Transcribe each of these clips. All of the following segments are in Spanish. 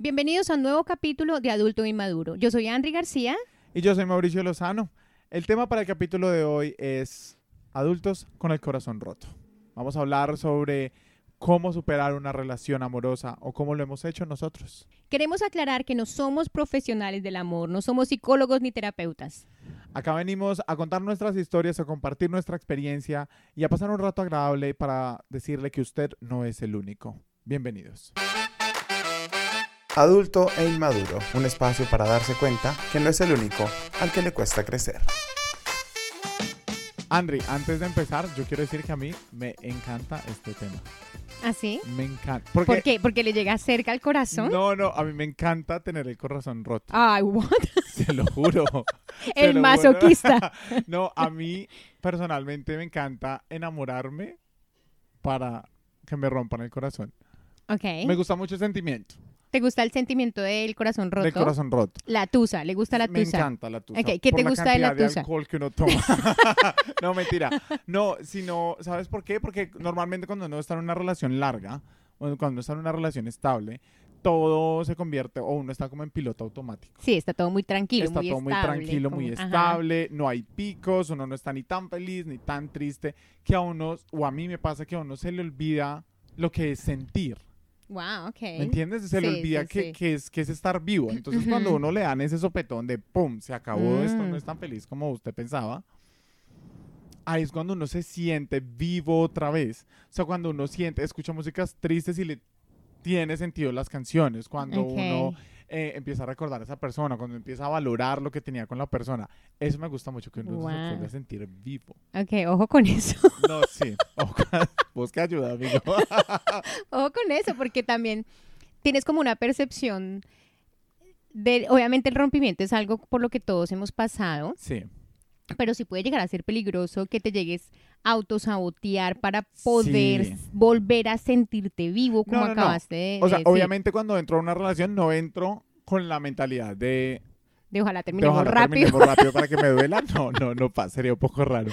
Bienvenidos a un nuevo capítulo de Adulto Inmaduro. Yo soy Andri García. Y yo soy Mauricio Lozano. El tema para el capítulo de hoy es adultos con el corazón roto. Vamos a hablar sobre cómo superar una relación amorosa o cómo lo hemos hecho nosotros. Queremos aclarar que no somos profesionales del amor, no somos psicólogos ni terapeutas. Acá venimos a contar nuestras historias, a compartir nuestra experiencia y a pasar un rato agradable para decirle que usted no es el único. Bienvenidos. Adulto e inmaduro, un espacio para darse cuenta que no es el único al que le cuesta crecer. Andri, antes de empezar, yo quiero decir que a mí me encanta este tema. ¿Ah, sí? Me encanta. ¿Por qué? ¿Porque le llega cerca al corazón? No, no, a mí me encanta tener el corazón roto. Ay, what? Se lo juro. El lo juro. masoquista. no, a mí personalmente me encanta enamorarme para que me rompan el corazón. Ok. Me gusta mucho el sentimiento ¿Te gusta el sentimiento del corazón roto? del corazón roto. La tusa, ¿le gusta la Me tusa? encanta la tusa. Ok, ¿qué por te gusta de la tusa? alcohol que uno toma. no, mentira. No, sino, ¿sabes por qué? Porque normalmente cuando uno está en una relación larga, cuando uno está en una relación estable, todo se convierte, o uno está como en piloto automático. Sí, está todo muy tranquilo, está muy todo muy tranquilo, como- muy ajá. estable, no hay picos, uno no está ni tan feliz ni tan triste, que a uno, o a mí me pasa que a uno se le olvida lo que es sentir. Wow, ok. ¿Me entiendes? Se le olvida sí, que, sí. que es, que es estar vivo. Entonces, cuando uno le dan ese sopetón de ¡pum! Se acabó esto, Mm. no es tan feliz como usted pensaba. Ahí es cuando uno se siente vivo otra vez. O sea, cuando uno siente, escucha músicas tristes y le tiene sentido las canciones. Cuando uno eh, empieza a recordar a esa persona, cuando empieza a valorar lo que tenía con la persona. Eso me gusta mucho, que uno se Wow. vuelve a sentir vivo. Ok, ojo con eso. No, sí. Ojo, que ayuda, amigo. Ojo con eso, porque también tienes como una percepción de, obviamente el rompimiento es algo por lo que todos hemos pasado, Sí. Pero sí puede llegar a ser peligroso que te llegues a autosabotear para poder Sí. volver a sentirte vivo, como No, no, no. acabaste de, O sea, de decir. obviamente cuando entro a una relación no entro con la mentalidad de, De ojalá de terminemos ojalá rápido. terminemos rápido para que me duela. No, no, no pasa, sería un poco raro.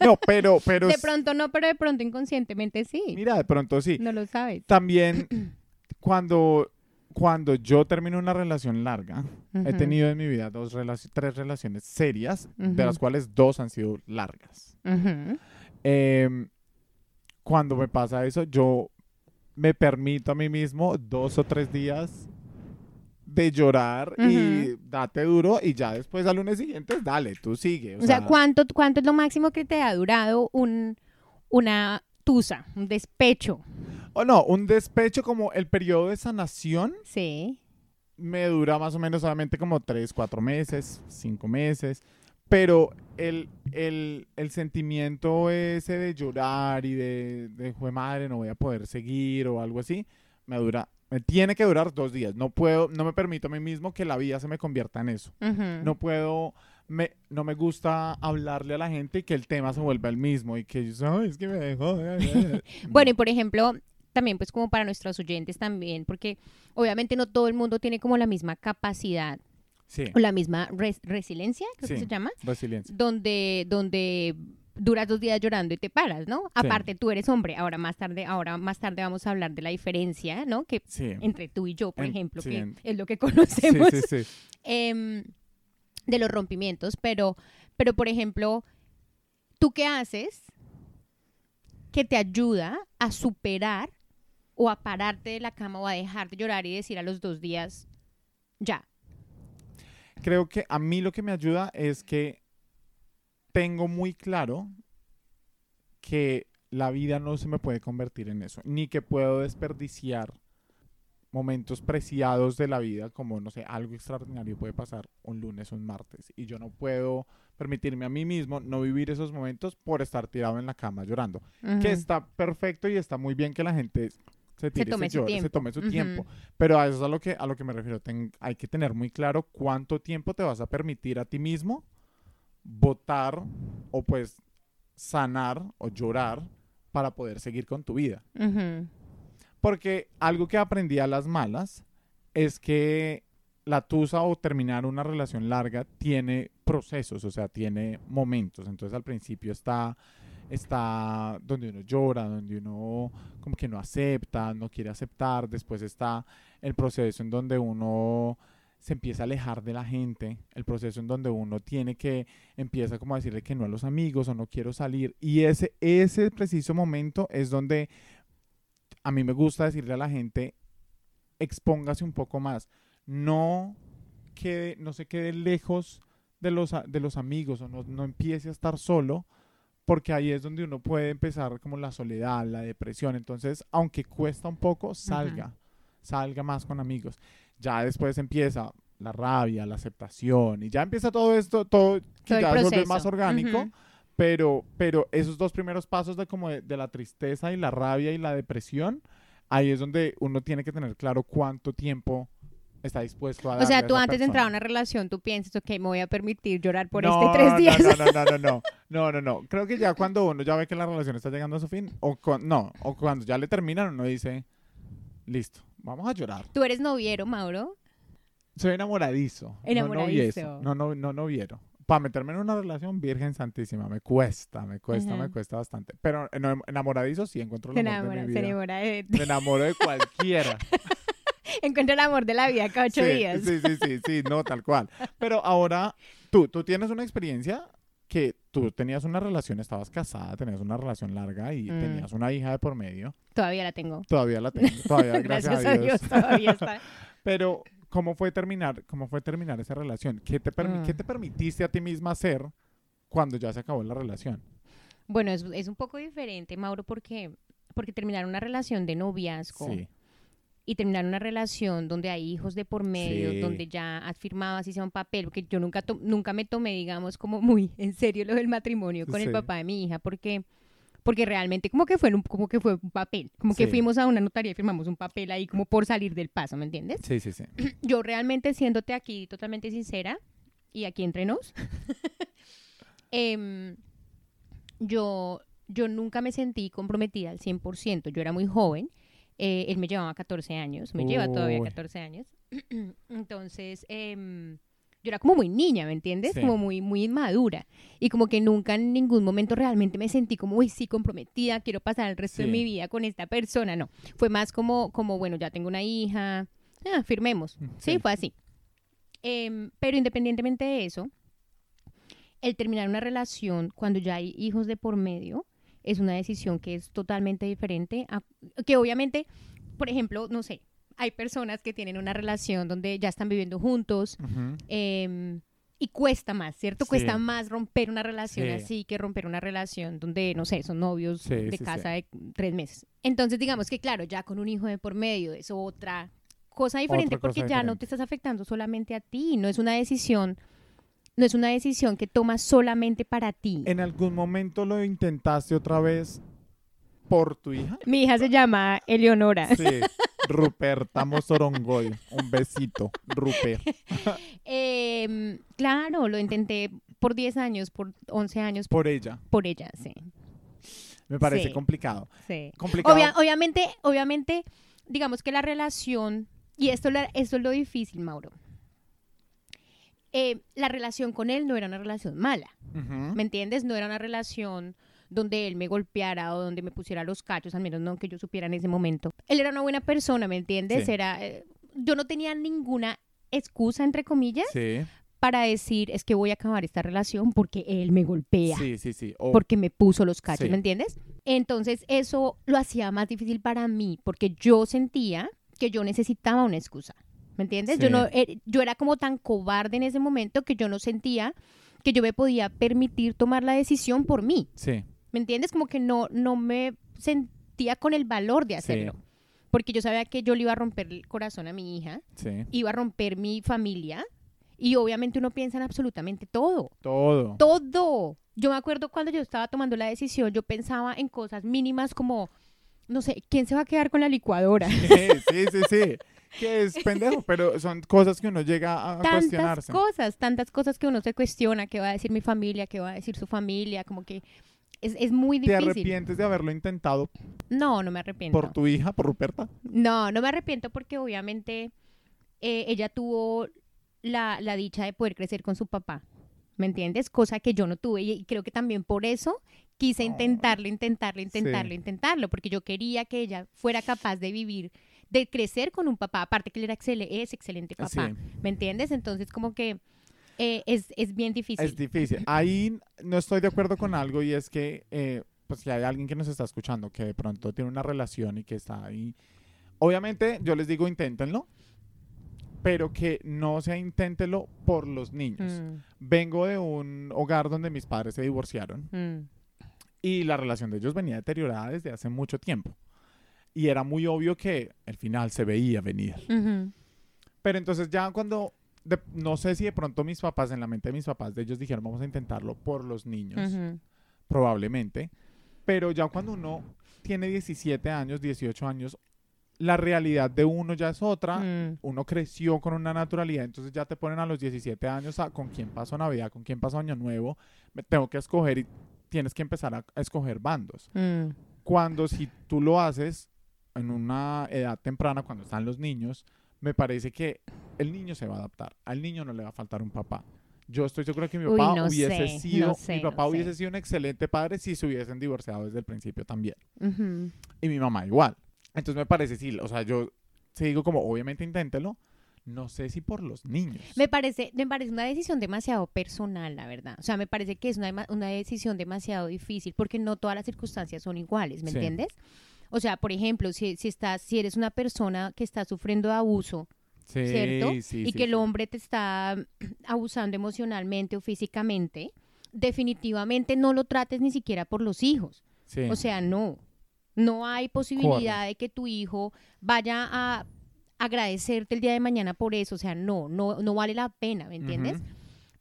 No, pero, pero De pronto no, pero de pronto inconscientemente sí. mira, de pronto sí. No lo sabes. También cuando, cuando yo termino una relación larga, he tenido en mi vida dos relaci- tres relaciones serias, de las cuales dos han sido largas. Em, cuando me pasa eso, yo me permito a mí mismo dos o tres días de llorar y date duro y ya después al lunes siguiente, dale, tú sigue. O sea, ¿cuánto, ¿cuánto es lo máximo que te ha durado un, una tusa, un despecho? O no, un despecho como el periodo de sanación Sí. me dura más o menos solamente como tres, cuatro meses, cinco meses. Pero el, el, el sentimiento ese de llorar y de, de "Jue madre, no voy a poder seguir o algo así, me dura, me tiene que durar dos días. No puedo, no me permito a mí mismo que la vida se me convierta en eso. No puedo, me, no me gusta hablarle a la gente y que el tema se vuelva el mismo y que yo, "Ay, es que me dejó. Bueno, y por ejemplo, también pues como para nuestros oyentes también, porque obviamente no todo el mundo tiene como la misma capacidad sí, o la misma res- resiliencia, creo que se llama, resiliencia. donde, donde duras dos días llorando y te paras, ¿no? Aparte tú eres hombre, ahora más tarde, ahora más tarde vamos a hablar de la diferencia, ¿no? Que Sí. entre tú y yo, por En- ejemplo, que en- es lo que conocemos. sí, sí. em, de los rompimientos, pero, pero por ejemplo, ¿tú qué haces que te ayuda a superar o a pararte de la cama o a dejar de llorar y decir a los dos días, ya? creo que a mí lo que me ayuda es que tengo muy claro que la vida no se me puede convertir en eso, ni que puedo desperdiciar momentos preciados de la vida, como, no sé, algo extraordinario puede pasar un lunes o un martes, y yo no puedo permitirme a mí mismo no vivir esos momentos por estar tirado en la cama llorando, que está perfecto y está muy bien que la gente se tire y tome llore, se tiempo. tome su tiempo. Pero a eso es a lo que, a lo que me refiero. Ten- hay que tener muy claro cuánto tiempo te vas a permitir a ti mismo votar o pues sanar o llorar para poder seguir con tu vida. Porque algo que aprendí a las malas es que la tusa o terminar una relación larga tiene procesos, o sea, tiene momentos. Entonces al principio está está donde uno llora, donde uno como que no acepta, no quiere aceptar. Después está el proceso en donde uno se empieza a alejar de la gente, el proceso en donde uno tiene que, empieza como a decirle que no a los amigos o no quiero salir. Y ese, ese preciso momento es donde a mí me gusta decirle a la gente, expóngase un poco más. No quede, no se quede lejos de los, de los amigos o no, no empiece a estar solo, porque ahí es donde uno puede empezar como la soledad, la depresión. Entonces, aunque cuesta un poco, salga, salga más con amigos. Ya después empieza la rabia, la aceptación y ya empieza todo esto, todo que Todo ya vuelve más orgánico. Pero, pero esos dos primeros pasos de como de, de la tristeza y la rabia y la depresión, ahí es donde uno tiene que tener claro cuánto tiempo está dispuesto a O sea, tú antes de entrar a una relación, tú piensas, ok, me voy a permitir llorar por No, este tres días. No, no, no, no, no, no, no, no. Creo que ya cuando uno ya ve que la relación está llegando a su fin, o no, o cuando ya le terminan, uno dice, listo, vamos a llorar. Tú eres noviero, Mauro. Soy enamoradizo. Enamoradizo. No no, no, no noviero. Para meterme en una relación, Virgen Santísima, me cuesta, me cuesta, me cuesta bastante. Pero enamoradizo sí encuentro el Se amor de mi se vida. enamora de... Me enamoro de cualquiera. Encuentra el amor de la vida cada ocho sí, días. Sí, sí, sí, sí, no, tal cual. Pero ahora, tú, tú tienes una experiencia que tú tenías una relación, estabas casada, tenías una relación larga y Mm. tenías una hija de por medio. Todavía la tengo. Todavía la tengo, todavía, gracias, a Dios. todavía está. Pero, ¿cómo fue terminar, cómo fue terminar esa relación? ¿Qué te, permi- Mm. ¿Qué te permitiste a ti misma hacer cuando ya se acabó la relación? Bueno, es, es un poco diferente, Mauro, porque, porque terminar una relación de noviazgo Sí, y terminar una relación donde hay hijos de por medio, Sí. donde ya has firmado así sea un papel, porque yo nunca, nunca me tomé, digamos, como muy en serio lo del matrimonio con el Sí. papá de mi hija, porque porque realmente como que fue un, como que fue un papel, como que Sí. fuimos a una notaría y firmamos un papel ahí como por salir del paso, ¿me entiendes? sí, sí, sí. Yo realmente siéndote aquí totalmente sincera y aquí entre nos, em, yo, yo nunca me sentí comprometida al 100%. Yo era muy joven. Eh, él me llevaba 14 años, me lleva todavía Uy. 14 años. Entonces, em, yo era como muy niña, ¿me entiendes? Sí. Como muy, muy inmadura. Y como que nunca en ningún momento realmente me sentí como, uy, sí, comprometida, quiero pasar el resto de Sí. mi vida con esta persona. No, fue más como, como bueno, ya tengo una hija, ah, firmemos. Sí, Sí. fue así. Em, pero independientemente de eso, el terminar una relación cuando ya hay hijos de por medio es una decisión que es totalmente diferente a que obviamente, por ejemplo, no sé, hay personas que tienen una relación donde ya están viviendo juntos em, y cuesta más, ¿cierto? Sí. Cuesta más romper una relación Sí. así que romper una relación donde, no sé, son novios Sí, de casa de tres meses. Entonces, digamos que, claro, ya con un hijo de por medio es otra cosa diferente Otra cosa porque ya no te estás afectando solamente a ti, no es una decisión, no es una decisión que tomas solamente para ti. ¿En algún momento lo intentaste otra vez por tu hija? Mi hija se llama Eleonora. Sí, Ruperta Mozorongoy. Un besito, Rupert. Em, claro, lo intenté por 10 años, por 11 años, Por ella. por ella, sí. Me parece Sí. complicado. sí. Complicado. Obvia- obviamente, obviamente, digamos que la relación, y esto, la- esto es lo difícil, Mauro. Eh, la relación con él no era una relación mala. ¿me entiendes? No era una relación donde él me golpeara o donde me pusiera los cachos, al menos no que yo supiera en ese momento. Él era una buena persona, ¿me entiendes? Sí. Era, eh, yo no tenía ninguna excusa, entre comillas, Sí, para decir es que voy a acabar esta relación porque él me golpea sí, sí, sí. Porque me puso los cachos, Sí. ¿me entiendes? Entonces eso lo hacía más difícil para mí porque yo sentía que yo necesitaba una excusa, ¿me entiendes? Yo Sí. no eh, yo era como tan cobarde en ese momento que yo no sentía que yo me podía permitir tomar la decisión por mí, sí, ¿me entiendes? Como que no no me sentía con el valor de Sí. hacerlo. Porque yo sabía que yo le iba a romper el corazón a mi hija, sí. iba a romper mi familia y obviamente uno piensa en absolutamente todo Todo. todo. Yo me acuerdo cuando yo estaba tomando la decisión, yo pensaba en cosas mínimas como, no sé, ¿quién se va a quedar con la licuadora? Sí, sí, sí, sí. Que es pendejo, pero son cosas que uno llega a Tantas cuestionarse. cosas, tantas cosas que uno se cuestiona, qué va a decir mi familia, qué va a decir su familia, como que es, es muy ¿Te difícil. arrepientes de haberlo intentado No, no me arrepiento. por tu hija, por Ruperta? No, no me arrepiento porque obviamente eh, ella tuvo la, la dicha de poder crecer con su papá, ¿me entiendes? Cosa que yo no tuve y, creo que también por eso quise intentarlo, intentarlo, intentarlo, Sí. intentarlo, porque yo quería que ella fuera capaz de vivir, de crecer con un papá, aparte que él era excel- es excelente papá, Sí. ¿me entiendes? Entonces como que eh, es, es bien difícil. Es difícil. Ahí no estoy de acuerdo con algo y es que, eh, pues si hay alguien que nos está escuchando que de pronto tiene una relación y que está ahí, obviamente yo les digo inténtenlo, pero que no sea inténtelo por los niños. Mm, Vengo de un hogar donde mis padres se divorciaron mm, y la relación de ellos venía deteriorada desde hace mucho tiempo. Y era muy obvio que el final se veía venir. ujú, Pero entonces ya cuando, de- no sé si de pronto mis papás, en la mente de mis papás, de ellos dijeron vamos a intentarlo por los niños, ujú. probablemente. Pero ya cuando uno tiene 17 años, 18 años, la realidad de uno ya es otra. Mm, Uno creció con una naturalidad, entonces ya te ponen a los 17 años a con quién pasó Navidad, con quién pasó Año Nuevo. Me tengo que escoger y tienes que empezar a, a escoger bandos. mm. Cuando si tú lo haces en una edad temprana, cuando están los niños, me parece que el niño se va a adaptar. Al niño no le va a faltar un papá. Yo estoy seguro que mi Uy, papá no hubiese sé, sido, no sé, mi no papá sé. hubiese sido un excelente padre si se hubiesen divorciado desde el principio también. Ujú. Y mi mamá igual. Entonces me parece, sí, o sea, yo sí digo como, obviamente inténtelo, no sé si por los niños. Me parece, me parece una decisión demasiado personal, la verdad. O sea, me parece que es una, una decisión demasiado difícil porque no todas las circunstancias son iguales, ¿me Sí. entiendes? O sea, por ejemplo, si, si estás, si eres una persona que está sufriendo de abuso, Sí, ¿cierto? sí, y sí, que el hombre te está abusando emocionalmente o físicamente, definitivamente no lo trates ni siquiera por los hijos. Sí. O sea, no. No hay posibilidad de que tu hijo vaya a agradecerte el día de mañana por eso. O sea, no, no, no vale la pena, ¿me entiendes?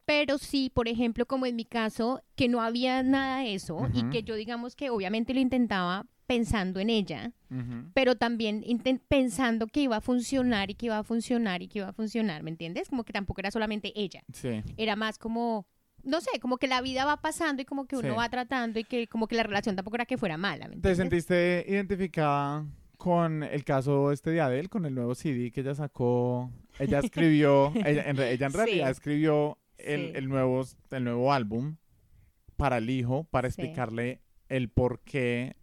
Pero sí, por ejemplo, como en mi caso, que no había nada de eso y que yo digamos que obviamente lo intentaba pensando en ella, pero también pensando que iba a funcionar y que iba a funcionar y que iba a funcionar, ¿me entiendes? Como que tampoco era solamente ella, Sí. era más como, no sé, como que la vida va pasando y como que uno Sí. va tratando y que como que la relación tampoco era que fuera mala, ¿me ¿Te sentiste identificada con el caso este de Adele, con el nuevo CD que ella sacó? Ella escribió, ella, en, re- ella en Sí. realidad escribió el, Sí. el nuevo, el nuevo álbum para el hijo, para explicarle el por qué,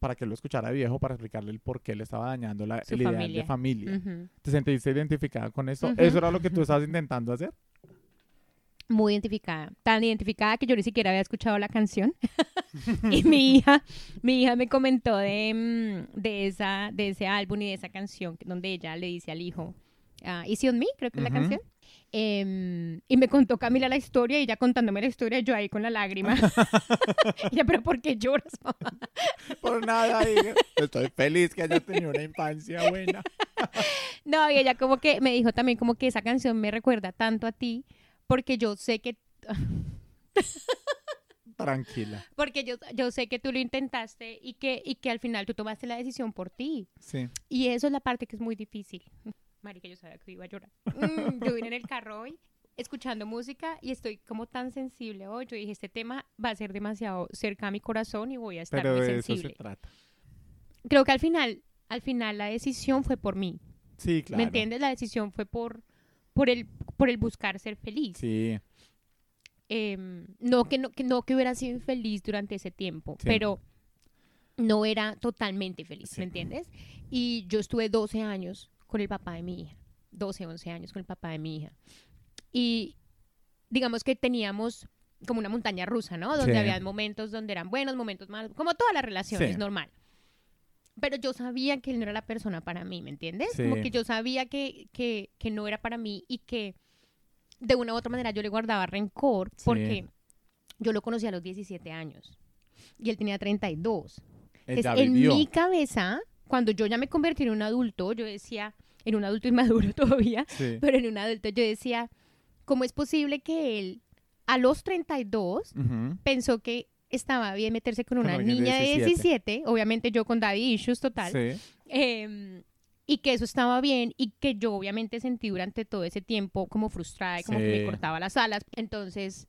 para que lo escuchara viejo, para explicarle el por qué le estaba dañando la, Su el ideal de familia. ¿Te sentiste identificada con eso? ¿Eso era lo que tú estabas intentando hacer? Muy identificada, tan identificada que yo ni siquiera había escuchado la canción. y mi hija, mi hija me comentó de, mm, de, esa, de ese álbum y de esa canción donde ella le dice al hijo, ah, Easy on Me, creo que es la canción. Em, y me contó Camila la historia y ella contándome la historia, yo ahí con la lágrima. ella, pero ¿por qué lloras, mamá? Por nada, dije, estoy feliz que haya tenido una infancia buena. No, y ella como que me dijo también como que esa canción me recuerda tanto a ti porque yo sé que Tranquila. porque yo, yo sé que tú lo intentaste y que, y que al final tú tomaste la decisión por ti. Sí. Y eso es la parte que es muy difícil. Marica, yo sabía que iba a llorar. Mm, yo vine en el carro hoy escuchando música y estoy como tan sensible hoy. Yo dije, este tema va a ser demasiado cerca a mi corazón y voy a estar Pero muy de eso se sensible. trata. Creo que al final, al final la decisión fue por mí. Sí, claro. ¿Me entiendes? La decisión fue por, por, el, por el buscar ser feliz. Sí. Em, no, que no que no que hubiera sido infeliz durante ese tiempo, Sí. pero no era totalmente feliz, Sí. ¿me entiendes? Y yo estuve 12 años con el papá de mi hija, 12, 11 años con el papá de mi hija. Y digamos que teníamos como una montaña rusa, ¿no? Donde Sí. había momentos donde eran buenos, momentos malos, como todas las relaciones, Sí. normal. Pero yo sabía que él no era la persona para mí, ¿me entiendes? Sí. Como que yo sabía que, que, que no era para mí y que de una u otra manera yo le guardaba rencor porque yo lo conocí a los 17 años y él tenía 32. Él Entonces, en mi cabeza, cuando yo ya me convertí en un adulto, yo decía, en un adulto inmaduro todavía, Sí. pero en un adulto yo decía, ¿cómo es posible que él a los 32 Ujú. pensó que estaba bien meterse con Con una niña de 17? 17, obviamente yo con daddy issues total, Sí. em, y que eso estaba bien y que yo obviamente sentí durante todo ese tiempo como frustrada y como que me cortaba las alas. Entonces,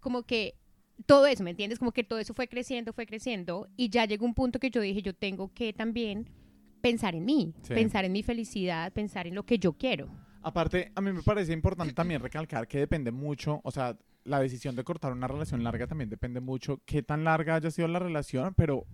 como que todo eso, ¿me entiendes? Como que todo eso fue creciendo, fue creciendo y ya llegó un punto que yo dije, yo tengo que también pensar en mí, Sí. pensar en mi felicidad, pensar en lo que yo quiero. Aparte, a mí me parece importante también recalcar que depende mucho, o sea, la decisión de cortar una relación larga también depende mucho qué tan larga haya sido la relación, pero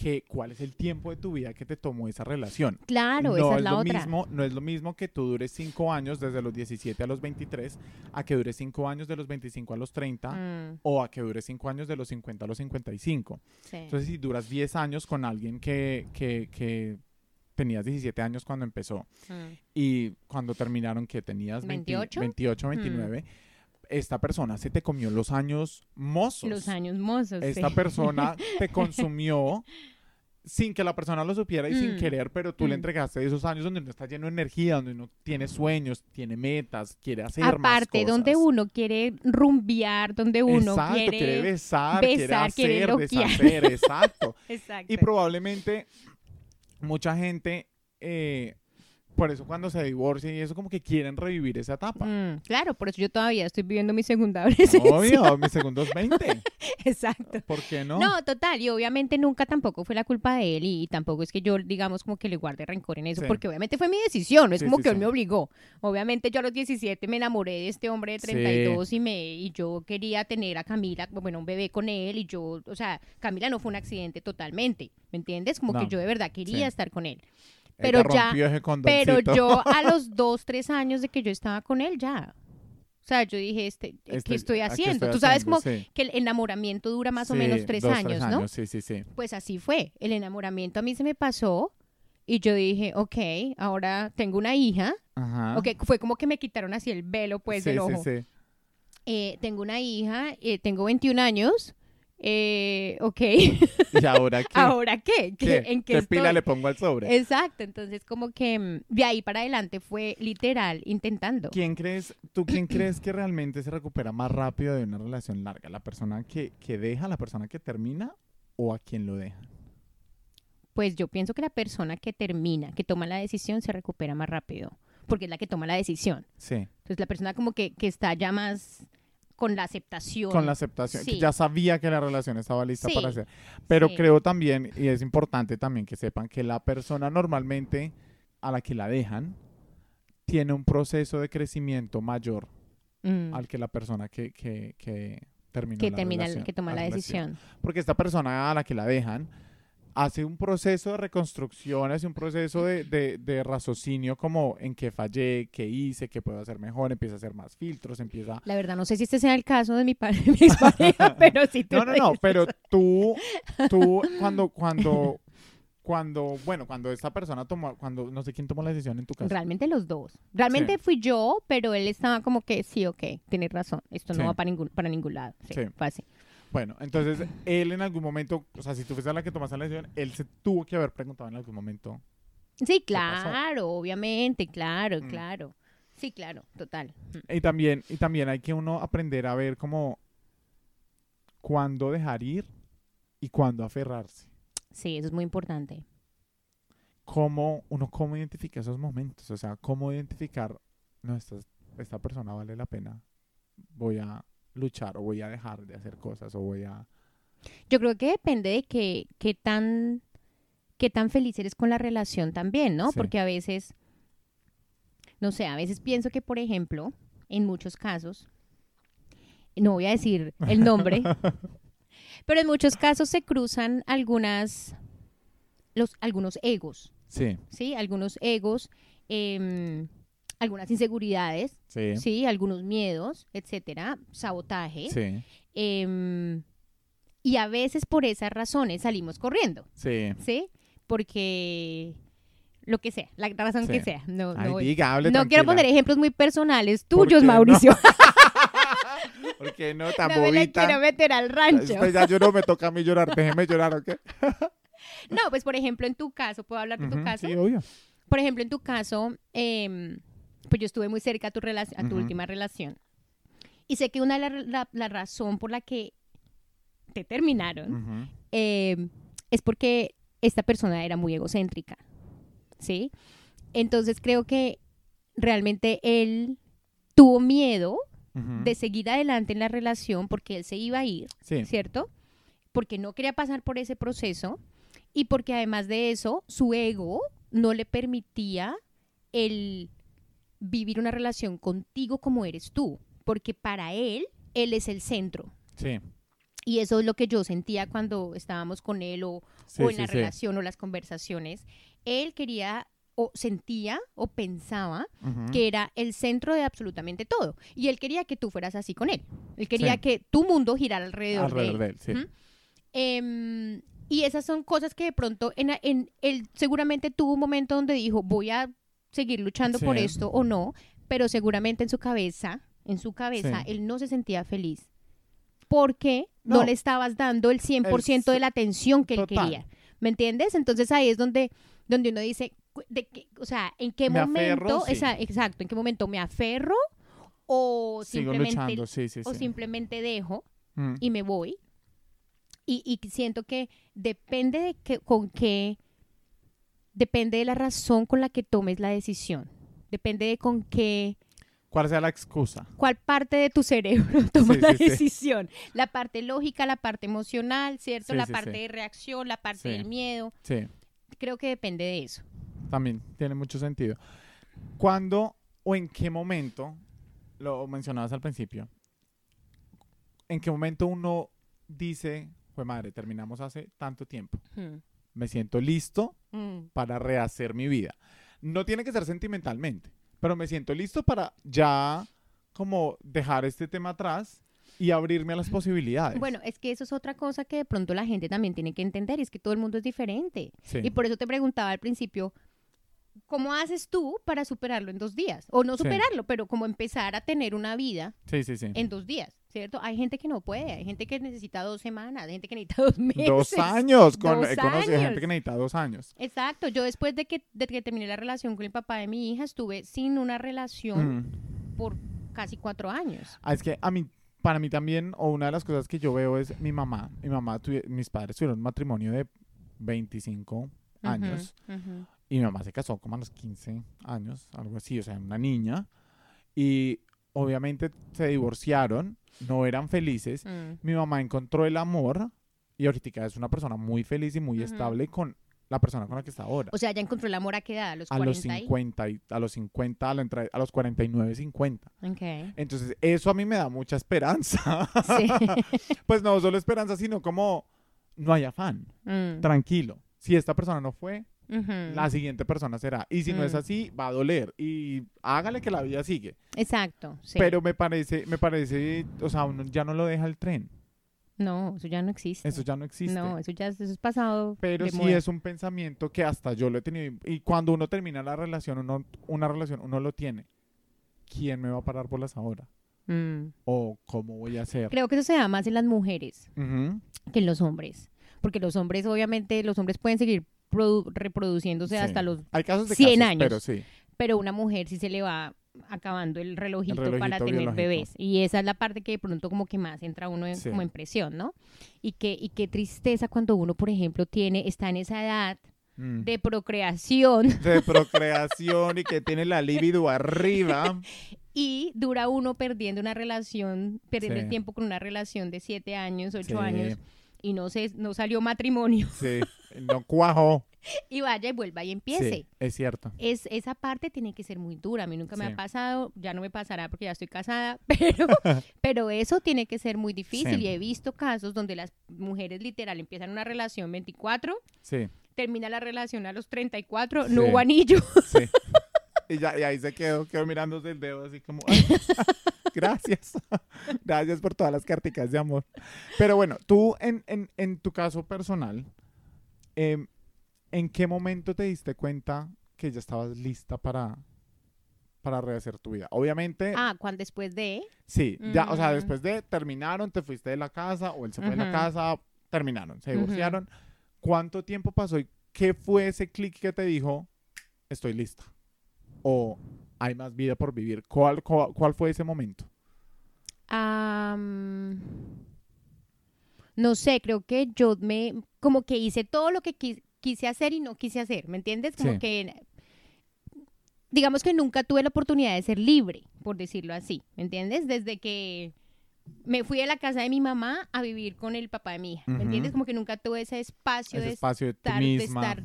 que, cuál es el tiempo de tu vida que te tomó esa relación. Claro, no esa es es la lo otra. mismo, no es lo mismo que tú dures cinco años desde los 17 a los 23 a que dures cinco años de los 25 a los 30 Mm, o a que dures cinco años de los 50 a los 55. sí. Entonces, si duras 10 años con alguien que, que, que tenías 17 años cuando empezó Mm. y cuando terminaron que tenías 20 ¿28? 28, 29, esta persona se te comió los años mozos. Los años mozos. Esta sí. persona te consumió sin que la persona lo supiera y sin Mm. querer, pero tú le Mm. entregaste esos años donde uno está lleno de energía, donde uno tiene sueños, tiene metas, quiere hacer más Aparte, donde cosas. uno quiere rumbear, donde uno exacto, quiere... besar, quiere besar, quiere hacer, loquear. deshacer, exacto. Exacto. Y probablemente mucha gente, eh, por eso cuando se divorcia y eso como que quieren revivir esa etapa. Mm, claro, por eso yo todavía estoy viviendo mi segunda adolescencia. Obvio, mis segundos 20. Exacto. ¿Por qué no? No, total, y obviamente nunca tampoco fue la culpa de él y, tampoco es que yo, digamos, como que le guarde rencor en eso, Sí. porque obviamente fue mi decisión, no es Sí, como sí, que él me obligó. Obviamente yo a los 17 me enamoré de este hombre de Sí. 32 y me y yo quería tener a Camila, bueno, un bebé con él y yo, o sea, Camila no fue un accidente totalmente, ¿me entiendes? Como No. que yo de verdad quería estar con él. Pero ya- ese Pero yo a los dos, tres años de que yo estaba con él ya. O sea, yo dije, este, Este- ¿qué estoy ¿a qué haciendo? estoy Tú sabes haciendo? como Sí. que el enamoramiento dura más o Sí, menos tres dos, años, ¿no? Sí, sí, sí. Pues así fue. El enamoramiento a mí se me pasó y yo dije, ok, ahora tengo una hija. Ajá. Ok, fue como que me quitaron así el velo, pues, sí, del sí, ojo. sí. Eh, tengo una hija, eh, tengo 21 años. Eh, ok, ¿Y ahora qué? ¿ahora qué? ¿Qué- ¿Qué? ¿En qué, pila estoy? le pongo al sobre? Exacto, entonces como que mm, de ahí para adelante fue literal intentando. ¿Quién crees, tú quién crees que realmente se recupera más rápido de una relación larga? ¿La persona que, que deja, la persona que termina o a quien lo deja? Pues yo pienso que la persona que termina, que toma la decisión, se recupera más rápido, porque es la que toma la decisión. Sí. Entonces la persona como que, que está ya más con la aceptación. Con la aceptación, que Sí. ya sabía que la relación estaba lista Sí, para hacer. Pero sí. creo también, y es importante también que sepan que la persona normalmente a la que la dejan tiene un proceso de crecimiento mayor Mm, al que la persona que, que, que terminó que la termina, relación, que toma la decisión. Porque esta persona a la que la dejan hace un proceso de reconstrucción, hace un proceso de, de, de raciocinio como en qué fallé, qué hice, qué puedo hacer mejor, empieza a hacer más filtros, empieza... La verdad, no sé si este sea el caso de mi, pa- de mi expareja, pero sí te No, no, no, pero tú, tú, cuando, cuando, cuando, bueno, cuando esta persona tomó, cuando, no sé quién tomó la decisión en tu caso. Realmente los dos. Realmente Sí. fui yo, pero él estaba como que sí, ok, tienes razón, esto no Sí. va para ningún, para ningún lado. Sí, Sí. fue así. Bueno, entonces, él en algún momento, o sea, si tú fuiste la que tomaste la decisión, él se tuvo que haber preguntado en algún momento. Sí, claro, obviamente, claro, Mm. claro. Sí, claro, total. Mm. Y también, y también hay que uno aprender a ver como cuándo dejar ir y cuándo aferrarse. Sí, eso es muy importante. Cómo, uno cómo identifica esos momentos. O sea, cómo identificar, no, esta, esta persona vale la pena. Voy a luchar o voy a dejar de hacer cosas o voy a... Yo creo que depende de qué, qué tan qué tan feliz eres con la relación también, ¿no? Sí. Porque a veces, no sé, a veces pienso que, por ejemplo, en muchos casos, no voy a decir el nombre, pero en muchos casos se cruzan algunas, los, algunos egos, Sí, ¿sí? Algunos egos, em, algunas inseguridades, sí, ¿sí? Algunos miedos, etcétera, sabotaje. sí, em, y a veces por esas razones salimos corriendo, sí. ¿sí? Porque lo que sea, la razón Sí. que sea. No, Ay, no, diga, hable no quiero poner ejemplos muy personales ¿Por tuyos, qué no? Mauricio. ¿Por qué no tan no me bobita? quiero meter al rancho. Pues ya yo no me toca a mí llorar, déjeme llorar, ¿ok? No, pues por ejemplo, en tu caso, ¿puedo hablar de tu Ujú, caso? Sí, obvio. Por ejemplo, en tu caso, em, pues yo estuve muy cerca a tu, relac- a tu última relación. Y sé que una de la, la- la razón por la que te terminaron eh, es porque esta persona era muy egocéntrica, ¿sí? Entonces creo que realmente él tuvo miedo de seguir adelante en la relación porque él se iba a ir, Sí, ¿cierto? Porque no quería pasar por ese proceso y porque además de eso, su ego no le permitía el vivir una relación contigo como eres tú, porque para él él es el centro. Sí. Y eso es lo que yo sentía cuando estábamos con él o, Sí, o en sí, la sí. relación o las conversaciones. Él quería o sentía o pensaba que era el centro de absolutamente todo. Y él quería que tú fueras así con él. Él quería que tu mundo girara alrededor, Alrededor de de él. él, sí. Ujú. Em, y esas son cosas que de pronto en, en- él seguramente tuvo un momento donde dijo, voy a seguir luchando por esto o no, pero seguramente en su cabeza, en su cabeza, Sí. él no se sentía feliz. Porque no, No. le estabas dando el 100% de la atención que él Total. quería. ¿Me entiendes? Entonces ahí es donde, donde uno dice, de qué- o sea, ¿en qué Me momento, aferro, sí. esa- exacto, en qué momento me aferro o Sigo simplemente, luchando, sí, sí, o simplemente dejo Mm. y me voy. Y, y siento que depende de que, con qué, depende de la razón con la que tomes la decisión. Depende de con qué, ¿Cuál sea la excusa? cuál parte de tu cerebro toma Sí, la sí, sí. decisión. La parte lógica, la parte emocional, ¿cierto? La parte de reacción, la parte del miedo. Sí, Creo que depende de eso. también tiene mucho sentido. ¿Cuándo o en qué momento, lo mencionabas al principio, en qué momento uno dice, fue madre, terminamos hace tanto tiempo, Hmm. me siento listo Mm. para rehacer mi vida? No tiene que ser sentimentalmente, pero me siento listo para ya como dejar este tema atrás y abrirme a las posibilidades. Bueno, es que eso es otra cosa que de pronto la gente también tiene que entender, y es que todo el mundo es diferente. Sí. Y por eso te preguntaba al principio, ¿cómo haces tú para superarlo en dos días? O no Sí. superarlo, pero como empezar a tener una vida sí. en dos días, ¿cierto? Hay gente que no puede, hay gente que necesita dos semanas, hay gente que necesita dos meses. Dos años. Con, Dos he conocido gente años. que necesita dos años. Exacto, yo después de que, de que terminé la relación con el papá de mi hija, estuve sin una relación Mm. por casi cuatro años. Ah, es que a mí, para mí también, o una de las cosas que yo veo es mi mamá. Mi mamá, mis padres tuvieron un matrimonio de 25 años Ujú, ujú. y mi mamá se casó como a los 15 años, algo así, o sea, una niña. Y obviamente se divorciaron, no eran felices. Mm. Mi mamá encontró el amor y ahorita es una persona muy feliz y muy Ujú. estable con la persona con la que está ahora. O sea, ya encontró el amor a qué edad, a los a 40 los y- 50, y- a los 50, a, la entrada- a los 49, 50. Ok. Entonces, eso a mí me da mucha esperanza. Sí. pues no solo esperanza, sino como no hay afán. Mm. Tranquilo. Si esta persona no fue, Ujú. la siguiente persona será. Y si no es Mm. así, va a doler. Y hágale que la vida sigue. Exacto, sí. Pero me parece, me parece, o sea, uno ya no lo deja el tren. No, eso ya no existe. Eso ya no existe. No, eso ya eso es pasado. Pero sí moda. es un pensamiento que hasta yo lo he tenido. Y cuando uno termina la relación, uno, una relación, uno lo tiene. ¿Quién me va a parar bolas ahora? Mm. ¿O cómo voy a hacer? Creo que eso se da más en las mujeres Ujú. que en los hombres. Porque los hombres, obviamente, los hombres pueden seguir reproduciéndose Sí. hasta los... Hay casos de 100 casos, años. pero sí. Pero una mujer sí se le va acabando el relojito, para relojito tener biológico. bebés. Y esa es la parte que de pronto como que más entra uno en, Sí. como en presión, ¿no? Y, que, y qué tristeza cuando uno, por ejemplo, tiene, está en esa edad Mm. de procreación de procreación y que tiene la libido arriba. y dura uno perdiendo una relación, perdiendo Sí. el tiempo con una relación de siete años, ocho Sí. años, y no se, no salió matrimonio, Sí, no cuajo. y vaya y vuelva y empiece. Sí, es cierto. Es, esa parte tiene que ser muy dura. A mí nunca me Sí. ha pasado, ya no me pasará porque ya estoy casada, pero, pero eso tiene que ser muy difícil. Sí. Y he visto casos donde las mujeres literal empiezan una relación 24, Sí, termina la relación a los 34, Sí. no hubo anillo. sí. Y, ya, y ahí se quedó, quedó mirándose el dedo así como, "Ay, gracias, gracias por todas las carticas de amor. Pero bueno, tú en, en, en tu caso personal, em, ¿en qué momento te diste cuenta que ya estabas lista para, para rehacer tu vida? Obviamente, Ah, cuando después de... sí, ya, o sea, Mm. después de terminaron, te fuiste de la casa o él se fue de la casa, terminaron, se divorciaron. ¿Cuánto tiempo pasó y qué fue ese clic que te dijo, estoy lista? ¿O hay más vida por vivir? ¿Cuál, cuál, cuál fue ese momento? Am, no sé, creo que yo me, como que hice todo lo que qui- quise hacer y no quise hacer, ¿me entiendes? Como Sí. que, digamos que nunca tuve la oportunidad de ser libre, por decirlo así, ¿me entiendes? Desde que me fui de la casa de mi mamá a vivir con el papá de mi hija, ¿me entiendes? Como que nunca tuve ese espacio Ese de espacio estar, de estar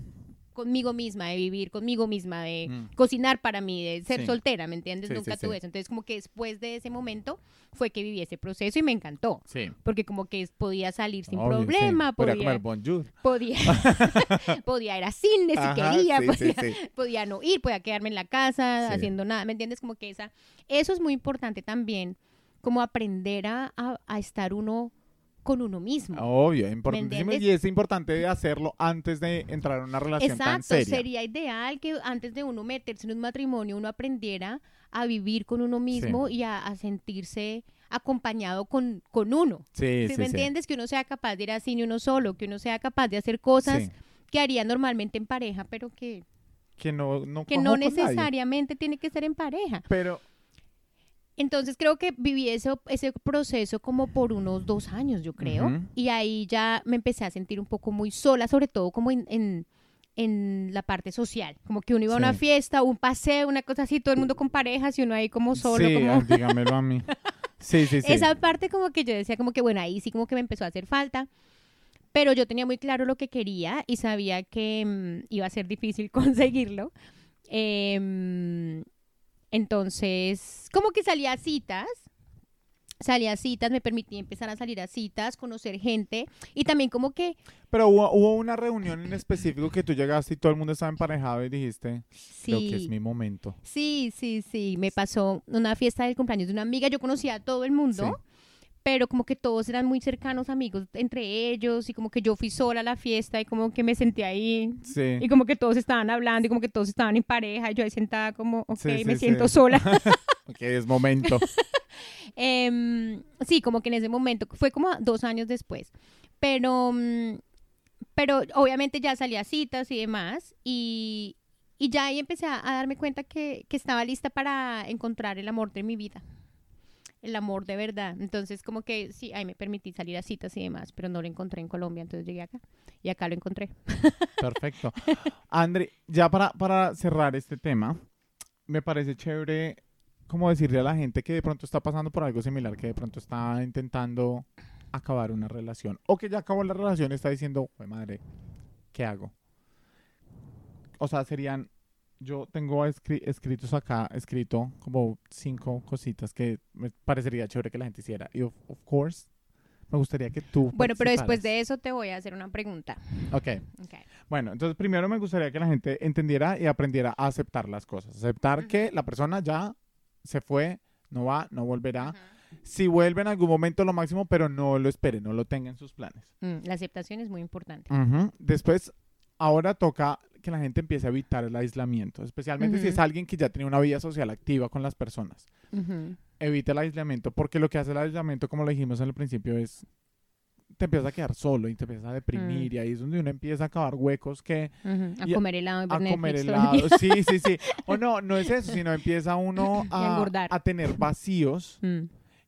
conmigo misma, de vivir conmigo misma, de Mm. cocinar para mí, de ser Sí. soltera, ¿me entiendes? Sí, Nunca sí, tuve eso. Entonces, como que después de ese momento fue que viví ese proceso y me encantó. Sí. Porque como que podía salir sin Obvio, problema, Podría podía, comer bonjour. podía, podía ir a cine si Ajá, quería, podía, podía no ir, podía quedarme en la casa haciendo nada, ¿me entiendes? Como que esa, eso es muy importante también, como aprender a, a- a estar uno con uno mismo. Obvio, importantísimo. Y es importante hacerlo antes de entrar en una relación tan Exacto, seria. sería ideal que antes de uno meterse en un matrimonio uno aprendiera a vivir con uno mismo y a, a sentirse acompañado con, con uno. Sí, ¿Sí sí, ¿Me entiendes? Que uno sea capaz de ir al cine uno solo, que uno sea capaz de hacer cosas que haría normalmente en pareja, pero que, Que no, no, que no nadie. necesariamente tiene que ser en pareja. Pero, Entonces creo que viví ese, ese proceso como por unos dos años, yo creo. Ujú. Y ahí ya me empecé a sentir un poco muy sola, sobre todo como en, en, en la parte social. Como que uno iba a una fiesta, un paseo, una cosa así, todo el mundo con parejas y uno ahí como solo. sí, como... dígamelo a mí. Sí, sí, sí. Esa parte como que yo decía como que bueno, ahí sí como que me empezó a hacer falta. Pero yo tenía muy claro lo que quería y sabía que mm, iba a ser difícil conseguirlo. Em, entonces, como que salía a citas. Salía a citas, me permitía empezar a salir a citas, conocer gente y también como que Pero hubo, hubo una reunión en específico que tú llegaste y todo el mundo estaba emparejado y dijiste, creo que es sí, mi momento. sí, sí, sí, me pasó una fiesta del cumpleaños de una amiga, yo conocía a todo el mundo. Sí. Pero como que todos eran muy cercanos amigos entre ellos y como que yo fui sola a la fiesta y como que me senté ahí Sí. y como que todos estaban hablando y como que todos estaban en pareja y yo ahí sentada como, ok, Sí, me sí. siento sola. Ok, es momento. Em, sí, como que en ese momento, fue como dos años después, pero, mm, pero obviamente ya salí a citas y demás y, y ya ahí empecé a, a darme cuenta que, que estaba lista para encontrar el amor de mi vida. El amor de verdad. Entonces, como que sí, ahí me permití salir a citas y demás, pero no lo encontré en Colombia, entonces llegué acá y acá lo encontré. Perfecto. Andri, ya para, para cerrar este tema, me parece chévere como decirle a la gente que de pronto está pasando por algo similar, que de pronto está intentando acabar una relación o que ya acabó la relación y está diciendo, "Jue madre, ¿qué hago? O sea, serían, yo tengo escri- escritos acá, escrito como cinco cositas que me parecería chévere que la gente hiciera. Y of, of course, me gustaría que tú... Bueno, pero después de eso te voy a hacer una pregunta. Ok. Ok. Bueno, entonces primero me gustaría que la gente entendiera y aprendiera a aceptar las cosas. Aceptar que la persona ya se fue, no va, no volverá. Si vuelve en algún momento lo máximo, pero no lo espere, no lo tenga en sus planes. Mm, la aceptación es muy importante. Después, ahora toca que la gente empiece a evitar el aislamiento, especialmente si es alguien que ya tiene una vida social activa con las personas. Ujú. Evita el aislamiento, porque lo que hace el aislamiento, como lo dijimos en el principio, es te empiezas a quedar solo y te empiezas a deprimir y ahí es donde uno empieza a acabar huecos que A Y a- comer helado a comer helado. Sí, sí, sí. O no, no es eso, sino empieza uno a a, tener vacíos. Mm,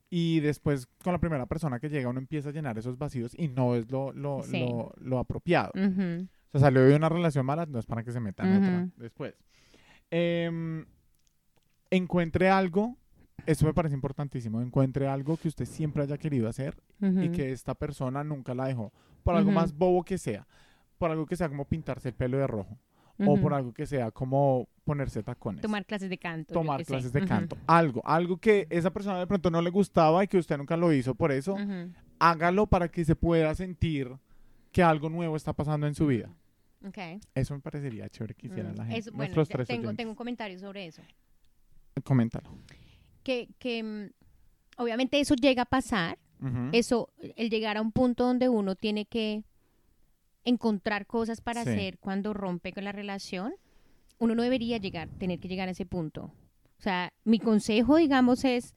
y después con la primera persona que llega uno empieza a llenar esos vacíos y no es lo, lo, Sí. lo, lo apropiado. O sea, salió de una relación mala, no es para que se meta en otra después. Em, encuentre algo, eso me parece importantísimo, encuentre algo que usted siempre haya querido hacer y que esta persona nunca la dejó. Por algo más bobo que sea. Por algo que sea como pintarse el pelo de rojo. O por algo que sea como ponerse tacones. Tomar clases de canto. tomar sé. clases de canto. Algo, algo que esa persona de pronto no le gustaba y que usted nunca lo hizo por eso. Hágalo para que se pueda sentir que algo nuevo está pasando en su vida. Ok. Eso me parecería chévere que hiciera Mm, la gente. eso- bueno, Nuestros ya tres tengo, un comentario sobre eso. Coméntalo. Que, que mm, obviamente eso llega a pasar. Eso, el llegar a un punto donde uno tiene que encontrar cosas para Sí. hacer cuando rompe con la relación, uno no debería llegar, tener que llegar a ese punto. O sea, mi consejo, digamos, es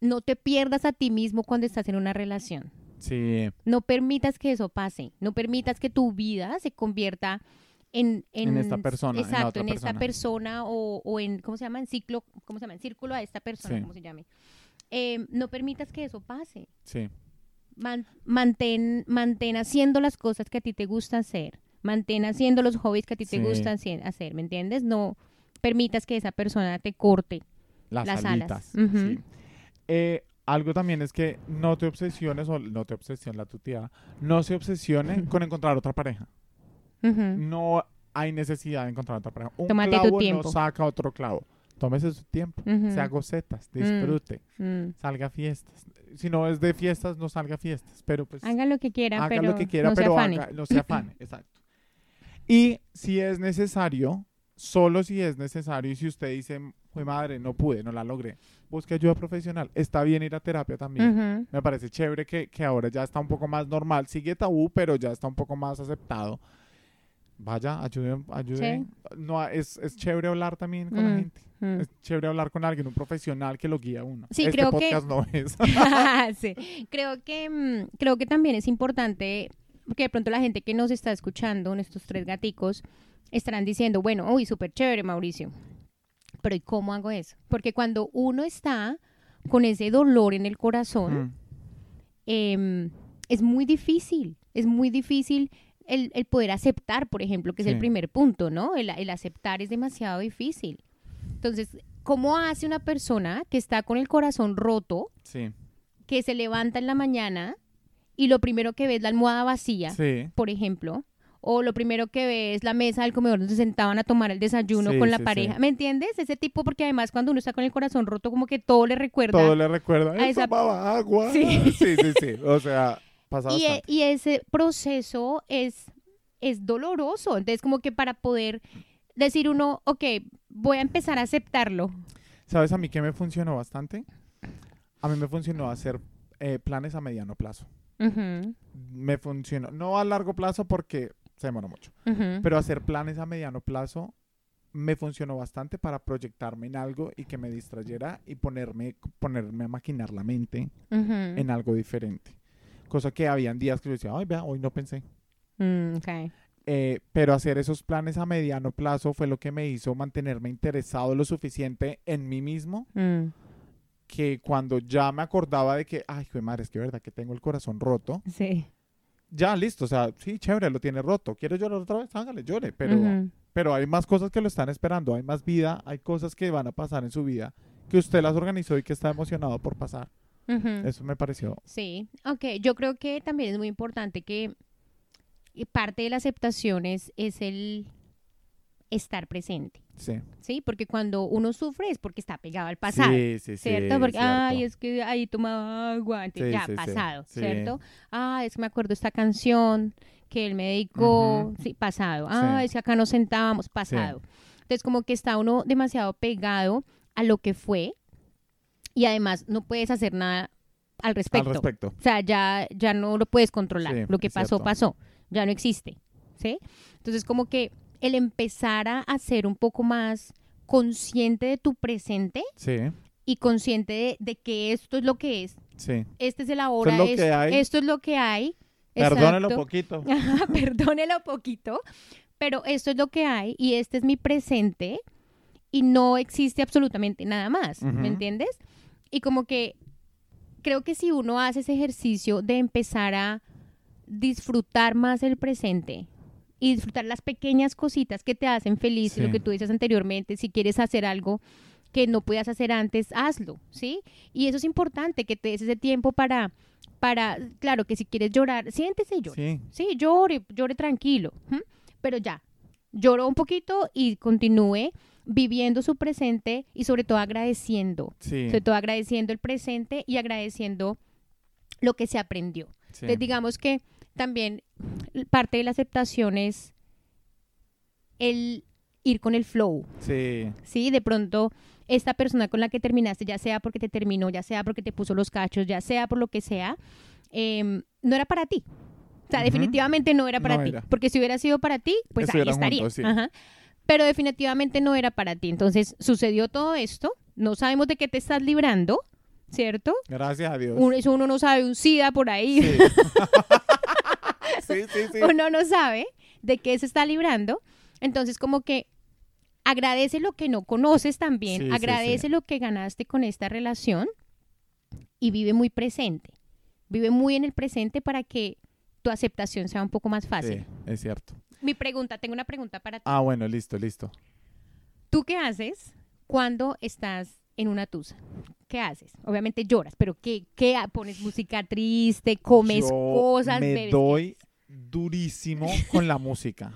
no te pierdas a ti mismo cuando estás en una relación. Sí, No permitas que eso pase. No permitas que tu vida se convierta en... En esta persona, Exacto, en, esta persona. persona o, o en, ¿cómo se llama? En ciclo, ¿cómo se llama? En círculo a esta persona, Sí. ¿cómo se llame? Eh, no permitas que eso pase. sí. Man- mantén, mantén haciendo las cosas que a ti te gusta hacer. Mantén haciendo los hobbies que a ti Sí. te gustan hacer, ¿me entiendes? No permitas que esa persona te corte. Las, Las alitas. alas. Sí. Eh, algo también es que no te obsesiones, o no te obsesione la tu tía, no se obsesione con encontrar otra pareja. No hay necesidad de encontrar otra pareja. Un Tómate tu clavo tiempo. no saca otro clavo. Tómese su tiempo. Ujú. Se haga gocetas, disfrute, Mm. salga a fiestas. Si no es de fiestas, no salga a fiestas. Pero pues Haga lo que quiera, haga pero lo que quiera, no se pero afane. haga- no se afane. Exacto. Y si es necesario, solo si es necesario, y si usted dice, fue madre, no pude, no la logré, busque ayuda profesional. Está bien ir a terapia también. Me parece chévere que, que ahora ya está un poco más normal. Sigue tabú, pero ya está un poco más aceptado. Vaya, ayude. ayude. No, es, es chévere hablar también con la Mm, gente. mm. Es chévere hablar con alguien, un profesional que lo guía a uno. Sí, este creo que- podcast no es. Sí. Creo que mm, creo que también es importante porque de pronto la gente que nos está escuchando, nuestros tres gaticos, estarán diciendo, bueno, uy, súper chévere, Mauricio. Pero ¿y cómo hago eso? Porque cuando uno está con ese dolor en el corazón, Mm, em, es muy difícil, es muy difícil el, el poder aceptar, por ejemplo, que es Sí. el primer punto, ¿no? El, el aceptar es demasiado difícil. Entonces, ¿cómo hace una persona que está con el corazón roto, sí, que se levanta en la mañana y lo primero que ve es la almohada vacía, sí. por ejemplo? O lo primero que ve es la mesa del comedor donde se sentaban a tomar el desayuno Sí, con la sí, pareja. sí. ¿Me entiendes? Ese tipo, porque además cuando uno está con el corazón roto, como que todo le recuerda Todo le recuerda. a "Él esa- tomaba agua. Sí. sí, sí, sí. O sea, pasa y, e- y ese proceso es, es doloroso. Entonces, como que para poder decir uno, ok, voy a empezar a aceptarlo. ¿Sabes a mí qué me funcionó bastante? A mí me funcionó hacer eh, planes a mediano plazo. Me funcionó, no a largo plazo porque se demoró mucho, ujú. pero hacer planes a mediano plazo me funcionó bastante para proyectarme en algo y que me distrayera y ponerme, ponerme a maquinar la mente Ujú. en algo diferente. Cosa que habían días que yo decía, ay, vea, hoy no pensé. Mm, ok. Eh, pero hacer esos planes a mediano plazo fue lo que me hizo mantenerme interesado lo suficiente en mí mismo Mm, que cuando ya me acordaba de que, ay, madre, es que verdad que tengo el corazón roto, sí. Ya listo, o sea, sí, chévere, lo tiene roto. ¿Quieres llorar otra vez? Hágale, llore, pero, pero hay más cosas que lo están esperando, hay más vida, hay cosas que van a pasar en su vida que usted las organizó y que está emocionado por pasar. Eso me pareció. Sí, ok. Yo creo que también es muy importante que y parte de la aceptación es, es el estar presente, Sí. ¿sí? Porque cuando uno sufre es porque está pegado al pasado. Sí, sí, sí. ¿Cierto? Porque, cierto. ay, es que ahí tomaba agua, Sí, ya, sí, sí, pasado, sí. ¿cierto? Ah, es que me acuerdo esta canción que él me dedicó, sí, pasado. Ah, Sí. es que acá nos sentábamos, pasado. Entonces, como que está uno demasiado pegado a lo que fue y además no puedes hacer nada al respecto. Al respecto. O sea, ya, ya no lo puedes controlar. Sí, lo que pasó, cierto. pasó. Ya no existe. ¿Sí? Entonces, como que el empezar a, a ser un poco más consciente de tu presente Sí, y consciente de, de que esto es lo que es. sí. Este es el ahora. lo es- que hay. Esto es lo que hay. Perdónelo exacto. poquito. Perdónelo poquito. Pero esto es lo que hay y este es mi presente y no existe absolutamente nada más. ¿Me entiendes? Y como que creo que si uno hace ese ejercicio de empezar a disfrutar más el presente y disfrutar las pequeñas cositas que te hacen feliz, Sí. lo que tú dices anteriormente, si quieres hacer algo que no podías hacer antes, hazlo, ¿sí? Y eso es importante, que te des ese tiempo para, para, claro, que si quieres llorar, siéntese y llore. Sí, Sí, llore, llore tranquilo, pero ya, lloró un poquito y continúe viviendo su presente y sobre todo agradeciendo, sí. sobre todo agradeciendo el presente y agradeciendo lo que se aprendió. Entonces, digamos que también parte de la aceptación es el ir con el flow, Sí, ¿sí? De pronto, esta persona con la que terminaste, ya sea porque te terminó, ya sea porque te puso los cachos, ya sea por lo que sea, em, no era para ti. O sea, definitivamente no era para No ti. era. Porque si hubiera sido para ti, pues ahí estaría. juntos, sí. Ajá. Pero definitivamente no era para ti. Entonces, sucedió todo esto. No sabemos de qué te estás librando, ¿cierto? gracias a Dios. Uno, eso uno no sabe, un SIDA por ahí. Sí. sí, sí, sí. uno no sabe de qué se está librando. Entonces, como que agradece lo que no conoces también, agradece lo que ganaste con esta relación y vive muy presente. Vive muy en el presente para que tu aceptación sea un poco más fácil. Sí, es cierto. Mi pregunta, tengo una pregunta para ti. Ah, bueno, listo, listo. ¿Tú qué haces cuando estás en una tusa? ¿Qué haces? Obviamente lloras, pero ¿qué? qué ¿Pones música triste? ¿Comes Yo cosas? me bebes? doy durísimo con la música.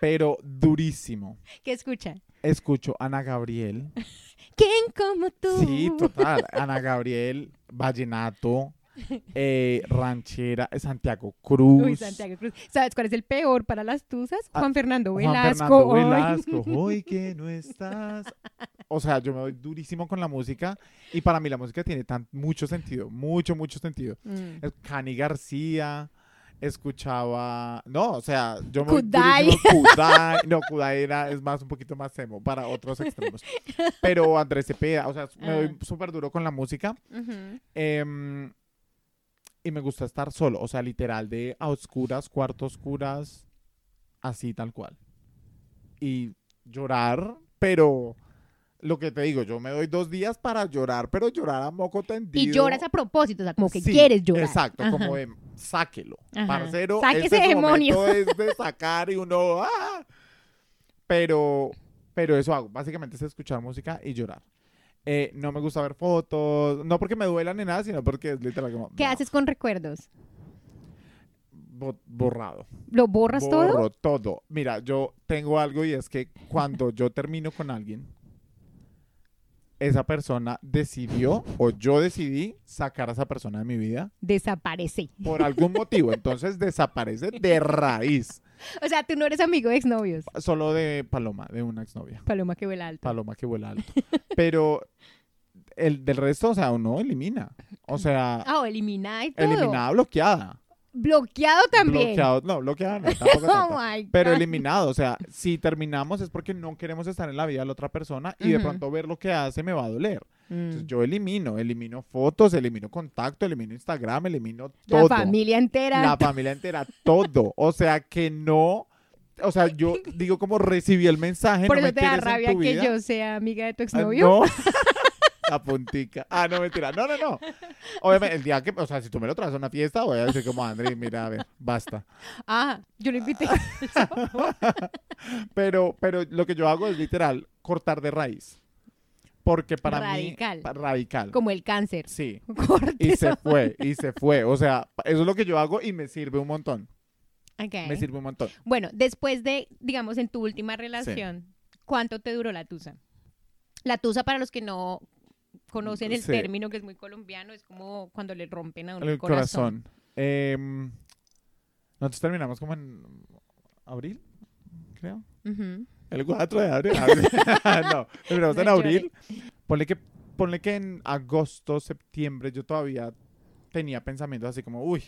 pero durísimo. ¿Qué escucha? Escucho Ana Gabriel. ¿Quién como tú? Sí, total. Ana Gabriel, Vallenato, eh, Ranchera, Santiago Cruz. Uy, Santiago Cruz. ¿Sabes cuál es el peor para las tuzas? Ah, Juan Fernando Juan Velasco. Fernando Ay. Velasco, hoy que no estás. O sea, yo me doy durísimo con la música y para mí la música tiene tan, mucho sentido, mucho, mucho sentido. Mm. Cani García, escuchaba, no, o sea, yo me Kudai. Kudai, no, Kudai era, es más un poquito más emo para otros extremos. Pero Andrés Cepeda, o sea, me doy Ah. súper duro con la música. Em, y me gusta estar solo, o sea, literal de a oscuras, cuarto oscuras, así tal cual. Y llorar, pero lo que te digo, yo me doy dos días para llorar, pero llorar a moco tendido. Y lloras a propósito, o sea, como que Sí, quieres llorar. Exacto, Ajá. como de sáquelo. Ajá. Parcero, Saque este ese demonio. es de sacar y uno. ¡ah! Pero, pero eso hago. Básicamente es escuchar música y llorar. Eh, no me gusta ver fotos, no porque me duelan ni nada, sino porque es literal como. ¿Qué no, haces con recuerdos? bo- borrado. ¿Lo borras todo? Borro todo. Mira, yo tengo algo y es que cuando yo termino con alguien, esa persona decidió o yo decidí sacar a esa persona de mi vida Desaparece. por algún motivo. Entonces desaparece de raíz. O sea, tú no eres amigo de exnovios. Solo de Paloma, de una exnovia. Paloma que vuela alto. Paloma que vuela alto. Pero el del resto, o sea, uno elimina. O sea, Ah, o eliminada y todo. eliminada, bloqueada. Bloqueado también. Bloqueado, no, bloqueada no, tampoco Oh Pero eliminado, o sea, si terminamos es porque no queremos estar en la vida de la otra persona y de pronto ver lo que hace me va a doler. Mm. Entonces yo elimino, elimino fotos, elimino contacto, elimino Instagram, elimino La todo. familia entera. La familia entera, todo. O sea, que no, o sea, yo digo como recibí el mensaje, Por no eso me te da en rabia que yo sea amiga de tu Ah, exnovio. No. La puntica. Ah, no, mentira. No, no, no. Obviamente, el día que, o sea, si tú me lo traes a una fiesta, voy a decir como, André, mira, a ver, basta. Ah, yo lo invité. Pero, pero lo que yo hago es literal cortar de raíz. Porque para Radical. mí. Radical. Como el cáncer. Sí. Y se fue, y se fue. O sea, eso es lo que yo hago y me sirve un montón. Me sirve un montón. Bueno, después de, digamos, en tu última relación, ¿cuánto te duró la tusa? La tusa, para los que no conocen el Sí. término, que es muy colombiano, es como cuando le rompen a uno El corazón. Em, nosotros terminamos como en abril, creo. El 4 de abril. no, terminamos en abril. Ponle que, ponle que en agosto, septiembre, yo todavía tenía pensamientos así como, uy.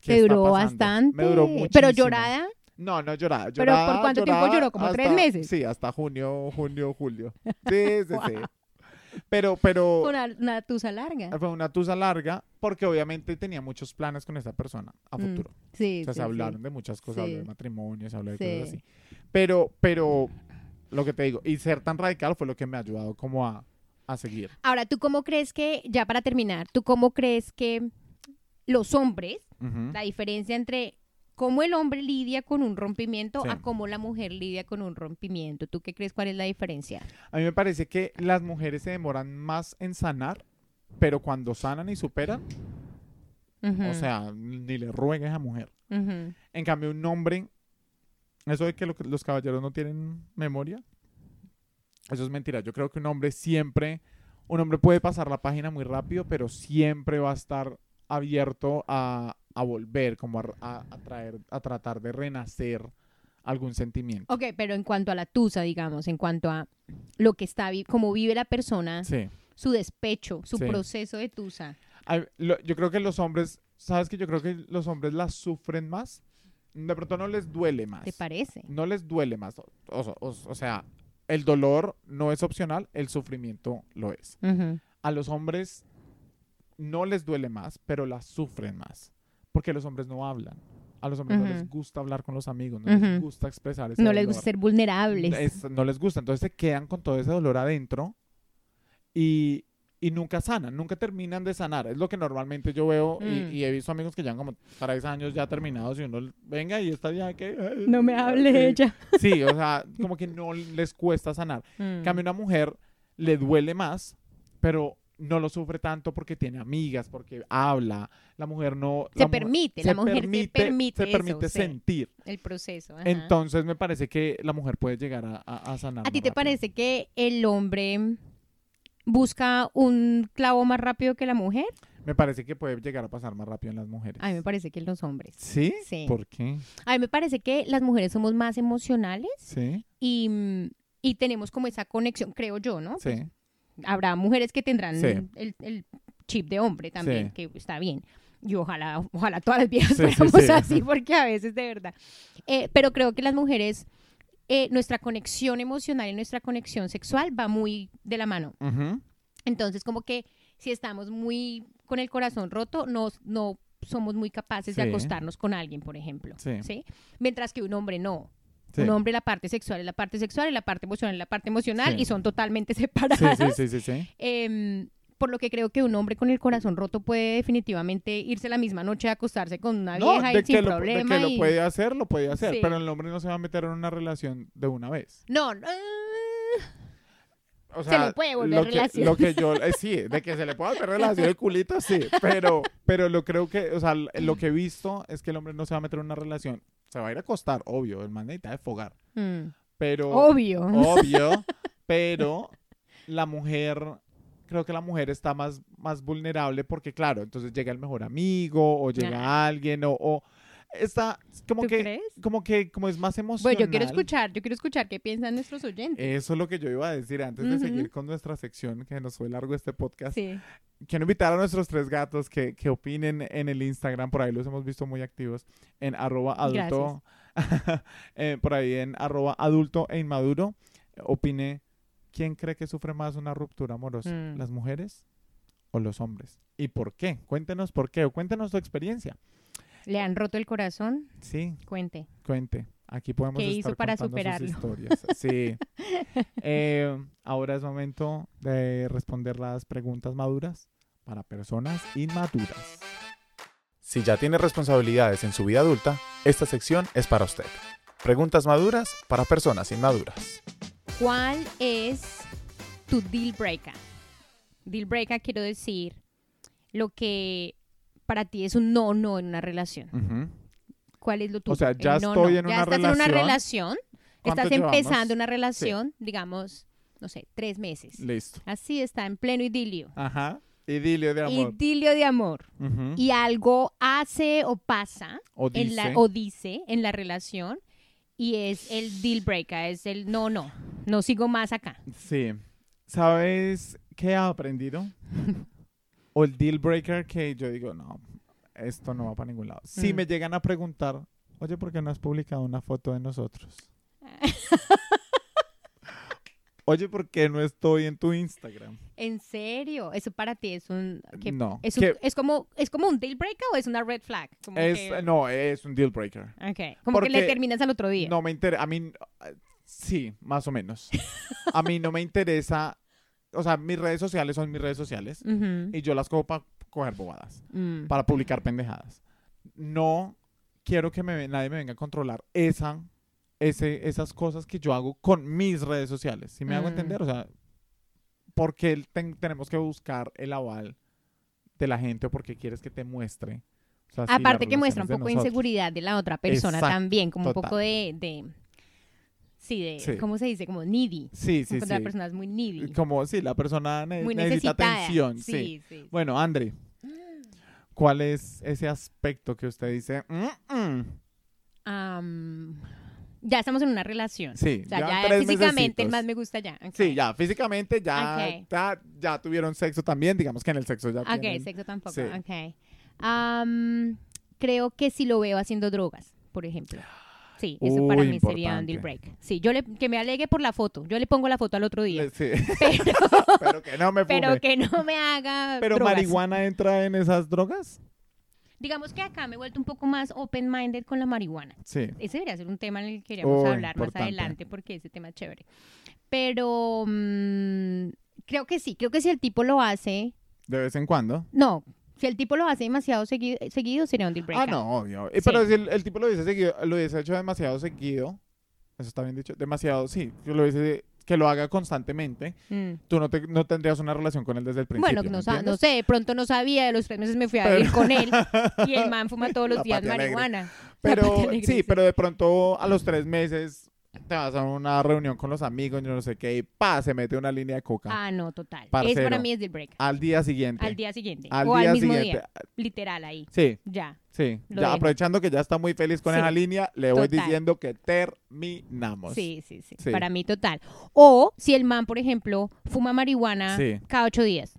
¿qué Te duró pasando? bastante. Me duró Pero muchísimo. llorada, No, no lloraba. ¿Pero por cuánto tiempo lloró? ¿Como tres meses? Sí, hasta junio, junio, julio. Sí, sí, sí. Pero, pero fue una, una tusa larga. fue una tusa larga porque obviamente tenía muchos planes con esa persona a Mm, futuro. Sí, O sea, sí, se hablaron sí. de muchas cosas, habló de Sí. matrimonio, se habló de Sí. cosas así. Pero, pero, lo que te digo, y ser tan radical fue lo que me ha ayudado como a, a seguir. Ahora, ¿tú cómo crees que, ya para terminar, ¿tú cómo crees que los hombres, la diferencia entre cómo el hombre lidia con un rompimiento Sí. a cómo la mujer lidia con un rompimiento? ¿Tú qué crees cuál es la diferencia? A mí me parece que las mujeres se demoran más en sanar, pero cuando sanan y superan, Ujú, o sea, ni le ruegues a mujer. ujú. En cambio, un hombre, eso de que lo- los caballeros no tienen memoria, eso es mentira. Yo creo que un hombre siempre, un hombre puede pasar la página muy rápido, pero siempre va a estar abierto a, a volver, como a, a- a traer, a tratar de renacer algún sentimiento. Ok, pero en cuanto a la tusa, digamos, en cuanto a lo que está, cómo vive la persona, Sí. su despecho, su Sí. proceso de tusa. Ay, lo- yo creo que los hombres, ¿sabes que Yo creo que los hombres las sufren más. De pronto no les duele más. ¿Te parece? no les duele más. O, o- o- o sea, el dolor no es opcional, el sufrimiento lo es. A los hombres no les duele más, pero las sufren más. Porque los hombres no hablan. A los hombres no les gusta hablar con los amigos, no les Ujú. gusta expresar ese No les dolor. gusta ser vulnerables. Es- no les gusta. Entonces se quedan con todo ese dolor adentro y, y nunca sanan, nunca terminan de sanar. Es lo que normalmente yo veo y, Mm. y he visto amigos que llevan como tres años ya terminados y uno venga y está ya que... No me hable Sí. ella. Sí, o sea, como que no les cuesta sanar. En Mm. cambio, una mujer le duele más, pero no lo sufre tanto porque tiene amigas, porque habla. La mujer no... Se la permite, la mujer se permite se permite eso, sí. sentir. El proceso. ajá. Entonces me parece que la mujer puede llegar a, a, a sanar. ¿A ti te rápido. parece que el hombre busca un clavo más rápido que la mujer? Me parece que puede llegar a pasar más rápido en las mujeres. A mí me parece que en los hombres. ¿Sí? Sí. ¿Por qué? A mí me parece que las mujeres somos más emocionales Sí, y, y tenemos como esa conexión, creo yo, ¿no? sí. Habrá mujeres que tendrán Sí. el, el chip de hombre también, Sí. que está bien. Y ojalá, ojalá todas las viejas fuéramos sí. así, porque a veces de verdad. Eh, pero creo que las mujeres, eh, nuestra conexión emocional y nuestra conexión sexual va muy de la mano. Ujú. Entonces, como que si estamos muy con el corazón roto, no, no somos muy capaces de Sí. acostarnos con alguien, por ejemplo. Sí. ¿sí? Mientras que un hombre no. Sí. Un hombre la parte sexual es la parte sexual y la parte emocional es la parte emocional Sí. y son totalmente separadas. sí, sí, sí, sí. Em, por lo que creo que un hombre con el corazón roto puede definitivamente irse la misma noche a acostarse con una No, vieja de y sin que, lo, de problema. lo puede hacer, lo puede hacer. Sí. Pero el hombre no se va a meter en una relación de una vez. No, no, O Se le puede volver lo que, relación. Lo que yo, eh, sí, de que se le pueda volver relación de culito, sí. Pero, pero lo creo que, o sea, lo que he visto es que el hombre no se va a meter en una relación. Se va a ir a acostar, obvio. El man necesita desfogar. mm, Pero, obvio. obvio, pero la mujer, creo que la mujer está más, más vulnerable porque, claro, entonces llega el mejor amigo o llega alguien o, o está como ¿Tú que, crees? como que, como es más emocional. Bueno, yo quiero escuchar, yo quiero escuchar qué piensan nuestros oyentes. Eso es lo que yo iba a decir antes de Ujú. seguir con nuestra sección, que nos fue largo este podcast. sí. Quiero invitar a nuestros tres gatos que, que opinen en el Instagram, por ahí los hemos visto muy activos, en arroba adulto, eh, por ahí en arroba adulto e inmaduro. Opine, ¿quién cree que sufre más una ruptura amorosa? Mm. ¿Las mujeres o los hombres? ¿Y por qué? Cuéntenos por qué o cuéntenos tu experiencia. ¿Le han roto el corazón? Sí, Cuente. cuente. Aquí podemos ¿Qué estar hizo para contando sus superarlo? historias. Sí. Eh, ahora es momento de responder las preguntas maduras para personas inmaduras. Si ya tiene responsabilidades en su vida adulta, esta sección es para usted. Preguntas maduras para personas inmaduras. ¿Cuál es tu deal breaker? Deal breaker quiero decir lo que para ti es un no no en una relación. ¿Cuál es lo tuyo? O sea, El ya no, estoy no. en ya una estás en una relación. relación, ¿Cuánto estás llevamos? empezando una relación, digamos, no sé, tres meses. Listo. Así está, en pleno idilio. Ajá. Idilio de amor. Idilio de amor. Y algo hace o pasa O en la, dice. o dice en la relación y es el deal breaker, es el no, no, no sigo más acá. Sí. ¿Sabes qué he aprendido? o el deal breaker que yo digo, no, esto no va para ningún lado. Si Mm. me llegan a preguntar, oye, ¿por qué no has publicado una foto de nosotros? Oye, ¿por qué no estoy en tu Instagram? ¿En serio? ¿Eso para ti es un... que- no. es, un- que es como, ¿Es como un deal breaker o es una red flag? Como es, que- No, es un deal breaker. ok, Como que le porque terminas al otro día. No me interesa, a mí, sí, más o menos. a mí no me interesa, o sea, mis redes sociales son mis redes sociales Ujú. y yo las cojo para coger bobadas, Mm. para publicar pendejadas. No quiero que me, nadie me venga a controlar esa, ese, esas cosas que yo hago con mis redes sociales. Si me hago Mm. entender? O sea, ¿por qué ten- tenemos que buscar el aval de la gente o por qué quieres que te muestre? O sea, si Aparte que muestra un poco de inseguridad de la otra persona Exacto, también, como un total. poco de, de sí, de, Sí. ¿cómo se dice? Como needy. Sí, sí, Cuando la sí. persona es muy needy. Como si la persona ne- muy necesita atención. Sí. sí, sí. Bueno, Andri, ¿cuál es ese aspecto que usted dice? "Mm, mm"? Ya estamos en una relación. Sí, O sea, llevan ya físicamente el más me gusta ya. Sí, ya, físicamente ya, Ok. ya, ya tuvieron sexo también. Digamos que en el sexo ya Ok, tienen- sexo tampoco. sí. Ok. Am, creo que si lo veo haciendo drogas, por ejemplo. Sí, eso para mí sería un deal break. Sí, yo le, que me alegue por la foto. Yo le pongo la foto al otro día. Sí. Pero, pero que no me fume. pero que no me haga ¿Pero drogas. marihuana entra en esas drogas? Digamos que acá me he vuelto un poco más open-minded con la marihuana. Sí. Ese debería ser un tema en el que queríamos Oh, hablar más adelante porque ese tema es chévere. Pero mm, creo que sí, creo que si el tipo lo hace, De vez en cuando. no, si el tipo lo hace demasiado seguido, seguido sería un deal Ah, breaker. no, obvio. Eh, Sí. Pero si el, el tipo lo hubiese seguido, lo hubiese hecho demasiado seguido, eso está bien dicho, demasiado, sí, lo hubiese que lo haga constantemente, Mm. tú no, te- no tendrías una relación con él desde el principio. Bueno, no, ¿me sa- no sé, de pronto no sabía, de los tres meses me fui a Pero- vivir con él y el man fuma todos los La días marihuana. Pero sí, pero de pronto a los tres meses te vas a una reunión con los amigos, yo no sé qué, y pa, se mete una línea de coca. Ah, no, total. Es Parcero. para mí es deal break. Al día siguiente. Al día siguiente. Al o día al mismo siguiente. día. Literal ahí. Sí, Ya. sí. Ya aprovechando que ya está muy feliz con Sí. esa línea, le voy diciendo que terminamos. Sí, sí, sí, Sí. Para mí total. O si el man, por ejemplo, fuma marihuana Sí. cada ocho días.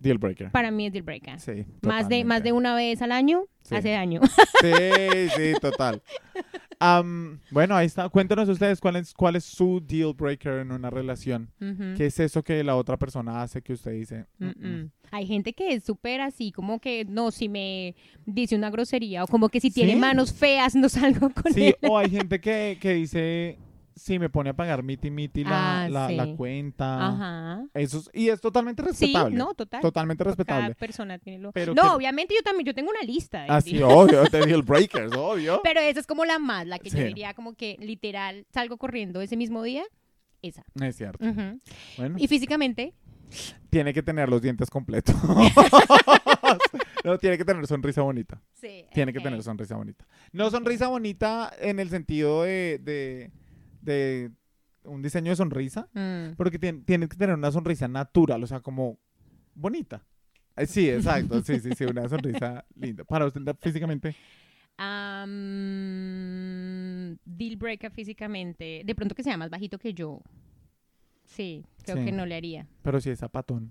Deal breaker. Para mí es deal breaker. Sí. Más de, más de una vez al año hace daño. Sí, sí, total. Am, bueno, ahí está. Cuéntanos ustedes cuál es, cuál es su deal breaker en una relación. ¿Qué es eso que la otra persona hace que usted dice? "Mm, mm"? Hay gente que es súper así, como que no, si me dice una grosería o como que si tiene Sí. manos feas no salgo con Sí, él. o hay gente que, que dice, sí, me pone a pagar miti miti la, Ah, la, la sí. cuenta. Ajá. Eso es- y es totalmente Sí, respetable. no, total. Totalmente Cada respetable. persona tiene lo... Pero no, que- obviamente yo también, yo tengo una lista. Así, obvio, de deal breakers, obvio. Pero esa es como la más, la que yo Sí. diría como que literal salgo corriendo ese mismo día. Esa. Es cierto. Bueno, Y físicamente, tiene que tener los dientes completos. no, tiene que tener sonrisa bonita. sí. Tiene que tener sonrisa bonita. No sonrisa bonita en el sentido de, de, de un diseño de sonrisa, Mm. porque tiene, tiene que tener una sonrisa natural, o sea, como bonita. Eh, Sí, exacto, sí, sí, sí, una sonrisa linda. Para usted físicamente, Am, deal breaker físicamente. De pronto que sea más bajito que yo. Sí, creo Sí. que no le haría. pero si es zapatón.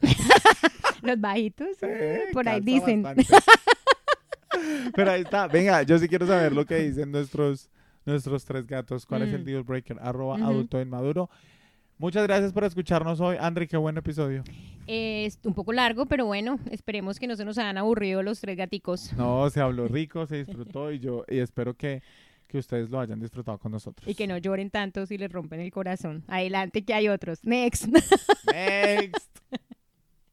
Los bajitos, por ahí dicen. Pero ahí está. Venga, yo sí quiero saber lo que dicen nuestros, nuestros tres gatos. ¿Cuál es el Mm. deal breaker? Arroba adulto inmaduro. Muchas gracias por escucharnos hoy. Andri, qué buen episodio. Es un poco largo, pero bueno, esperemos que no se nos hayan aburrido los tres gaticos. No, se habló rico, se disfrutó y yo y espero que, que ustedes lo hayan disfrutado con nosotros. Y que no lloren tanto si les rompen el corazón. Adelante, que hay otros. Next. Next.